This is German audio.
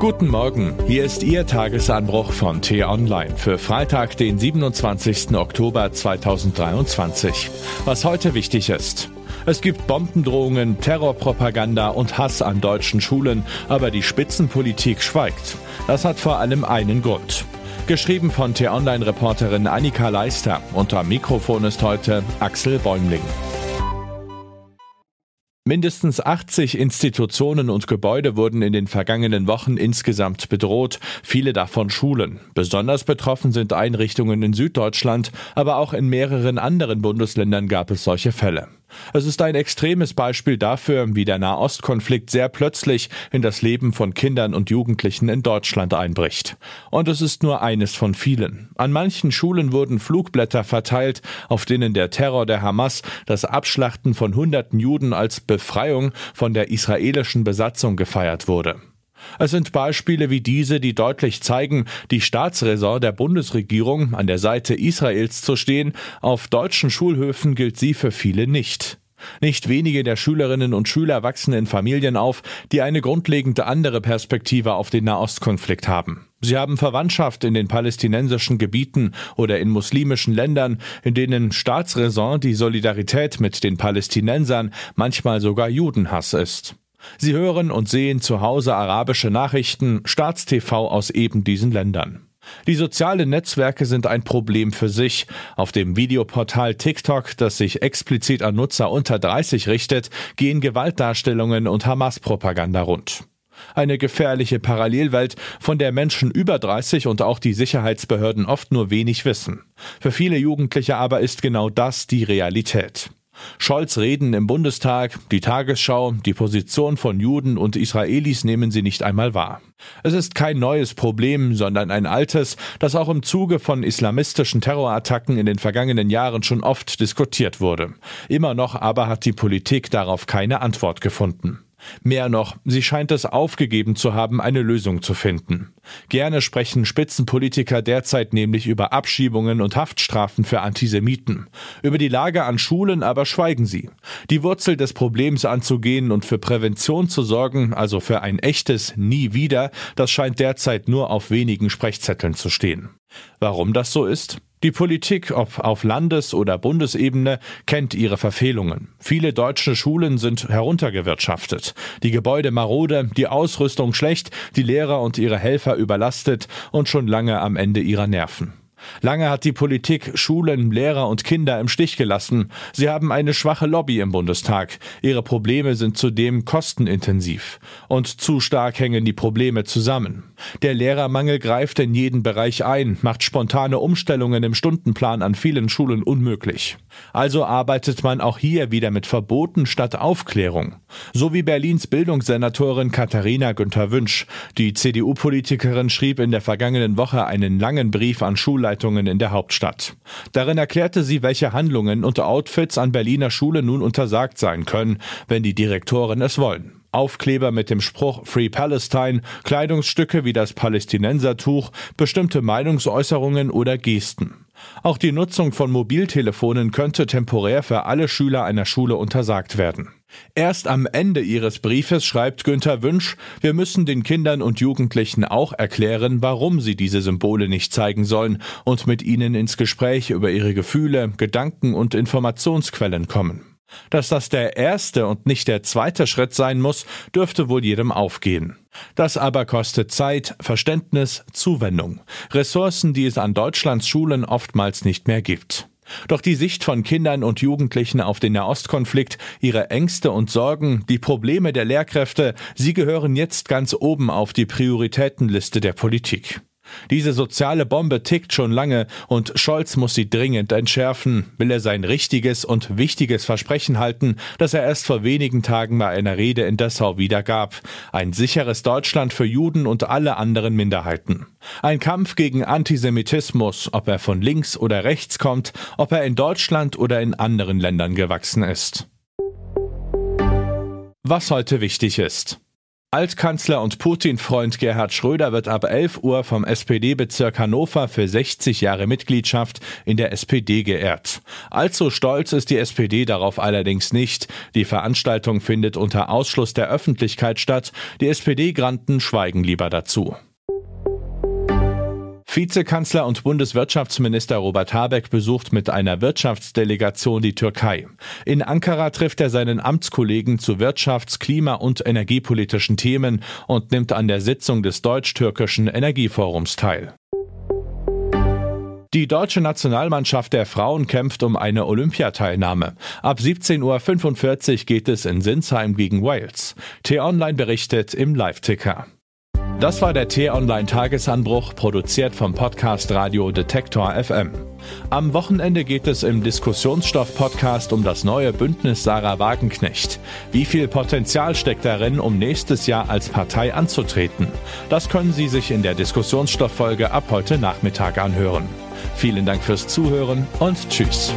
Guten Morgen, hier ist Ihr Tagesanbruch von T-Online für Freitag, den 27. Oktober 2023. Was heute wichtig ist. Es gibt Bombendrohungen, Terrorpropaganda und Hass an deutschen Schulen, aber die Spitzenpolitik schweigt. Das hat vor allem einen Grund. Geschrieben von T-Online-Reporterin Annika Leister. Unter Mikrofon ist heute Axel Bäumling. Mindestens 80 Institutionen und Gebäude wurden in den vergangenen Wochen insgesamt bedroht, viele davon Schulen. Besonders betroffen sind Einrichtungen in Süddeutschland, aber auch in mehreren anderen Bundesländern gab es solche Fälle. Es ist ein extremes Beispiel dafür, wie der Nahostkonflikt sehr plötzlich in das Leben von Kindern und Jugendlichen in Deutschland einbricht. Und es ist nur eines von vielen. An manchen Schulen wurden Flugblätter verteilt, auf denen der Terror der Hamas, das Abschlachten von hunderten Juden als Befreiung von der israelischen Besatzung gefeiert wurde. Es sind Beispiele wie diese, die deutlich zeigen, die Staatsräson der Bundesregierung an der Seite Israels zu stehen, auf deutschen Schulhöfen gilt sie für viele nicht. Nicht wenige der Schülerinnen und Schüler wachsen in Familien auf, die eine grundlegend andere Perspektive auf den Nahostkonflikt haben. Sie haben Verwandtschaft in den palästinensischen Gebieten oder in muslimischen Ländern, in denen Staatsräson die Solidarität mit den Palästinensern manchmal sogar Judenhass ist. Sie hören und sehen zu Hause arabische Nachrichten, Staatstv aus eben diesen Ländern. Die sozialen Netzwerke sind ein Problem für sich. Auf dem Videoportal TikTok, das sich explizit an Nutzer unter 30 richtet, gehen Gewaltdarstellungen und Hamas-Propaganda rund. Eine gefährliche Parallelwelt, von der Menschen über 30 und auch die Sicherheitsbehörden oft nur wenig wissen. Für viele Jugendliche aber ist genau das die Realität. Scholz Reden im Bundestag, die Tagesschau, die Position von Juden und Israelis nehmen sie nicht einmal wahr. Es ist kein neues Problem, sondern ein altes, das auch im Zuge von islamistischen Terrorattacken in den vergangenen Jahren schon oft diskutiert wurde. Immer noch aber hat die Politik darauf keine Antwort gefunden. Mehr noch, sie scheint es aufgegeben zu haben, eine Lösung zu finden. Gerne sprechen Spitzenpolitiker derzeit nämlich über Abschiebungen und Haftstrafen für Antisemiten. Über die Lage an Schulen aber schweigen sie. Die Wurzel des Problems anzugehen und für Prävention zu sorgen, also für ein echtes Nie wieder, das scheint derzeit nur auf wenigen Sprechzetteln zu stehen. Warum das so ist? Die Politik, ob auf Landes- oder Bundesebene, kennt ihre Verfehlungen. Viele deutsche Schulen sind heruntergewirtschaftet, die Gebäude marode, die Ausrüstung schlecht, die Lehrer und ihre Helfer überlastet und schon lange am Ende ihrer Nerven. Lange hat die Politik Schulen, Lehrer und Kinder im Stich gelassen. Sie haben eine schwache Lobby im Bundestag. Ihre Probleme sind zudem kostenintensiv. Und zu stark hängen die Probleme zusammen. Der Lehrermangel greift in jeden Bereich ein, macht spontane Umstellungen im Stundenplan an vielen Schulen unmöglich. Also arbeitet man auch hier wieder mit Verboten statt Aufklärung. So wie Berlins Bildungssenatorin Katharina Günther Wünsch. Die CDU-Politikerin schrieb in der vergangenen Woche einen langen Brief an Schulleitungen in der Hauptstadt. Darin erklärte sie, welche Handlungen und Outfits an Berliner Schule nun untersagt sein können, wenn die Direktoren es wollen. Aufkleber mit dem Spruch Free Palestine, Kleidungsstücke wie das Palästinensertuch, bestimmte Meinungsäußerungen oder Gesten. Auch die Nutzung von Mobiltelefonen könnte temporär für alle Schüler einer Schule untersagt werden. Erst am Ende ihres Briefes schreibt Günther Wünsch, wir müssen den Kindern und Jugendlichen auch erklären, warum sie diese Symbole nicht zeigen sollen und mit ihnen ins Gespräch über ihre Gefühle, Gedanken und Informationsquellen kommen. Dass das der erste und nicht der zweite Schritt sein muss, dürfte wohl jedem aufgehen. Das aber kostet Zeit, Verständnis, Zuwendung, Ressourcen, die es an Deutschlands Schulen oftmals nicht mehr gibt. Doch die Sicht von Kindern und Jugendlichen auf den Nahostkonflikt, ihre Ängste und Sorgen, die Probleme der Lehrkräfte, sie gehören jetzt ganz oben auf die Prioritätenliste der Politik. Diese soziale Bombe tickt schon lange und Scholz muss sie dringend entschärfen, will er sein richtiges und wichtiges Versprechen halten, das er erst vor wenigen Tagen bei einer Rede in Dessau wiedergab. Ein sicheres Deutschland für Juden und alle anderen Minderheiten. Ein Kampf gegen Antisemitismus, ob er von links oder rechts kommt, ob er in Deutschland oder in anderen Ländern gewachsen ist. Was heute wichtig ist. Altkanzler und Putin-Freund Gerhard Schröder wird ab 11 Uhr vom SPD-Bezirk Hannover für 60 Jahre Mitgliedschaft in der SPD geehrt. Allzu stolz ist die SPD darauf allerdings nicht. Die Veranstaltung findet unter Ausschluss der Öffentlichkeit statt. Die SPD-Granten schweigen lieber dazu. Vizekanzler und Bundeswirtschaftsminister Robert Habeck besucht mit einer Wirtschaftsdelegation die Türkei. In Ankara trifft er seinen Amtskollegen zu wirtschafts-, klima- und energiepolitischen Themen und nimmt an der Sitzung des deutsch-türkischen Energieforums teil. Die deutsche Nationalmannschaft der Frauen kämpft um eine Olympiateilnahme. Ab 17.45 Uhr geht es in Sinsheim gegen Wales. T-Online berichtet im Live-Ticker. Das war der T-Online-Tagesanbruch, produziert vom Podcast Radio Detektor FM. Am Wochenende geht es im Diskussionsstoff-Podcast um das neue Bündnis Sarah Wagenknecht. Wie viel Potenzial steckt darin, um nächstes Jahr als Partei anzutreten? Das können Sie sich in der Diskussionsstoff-Folge ab heute Nachmittag anhören. Vielen Dank fürs Zuhören und Tschüss.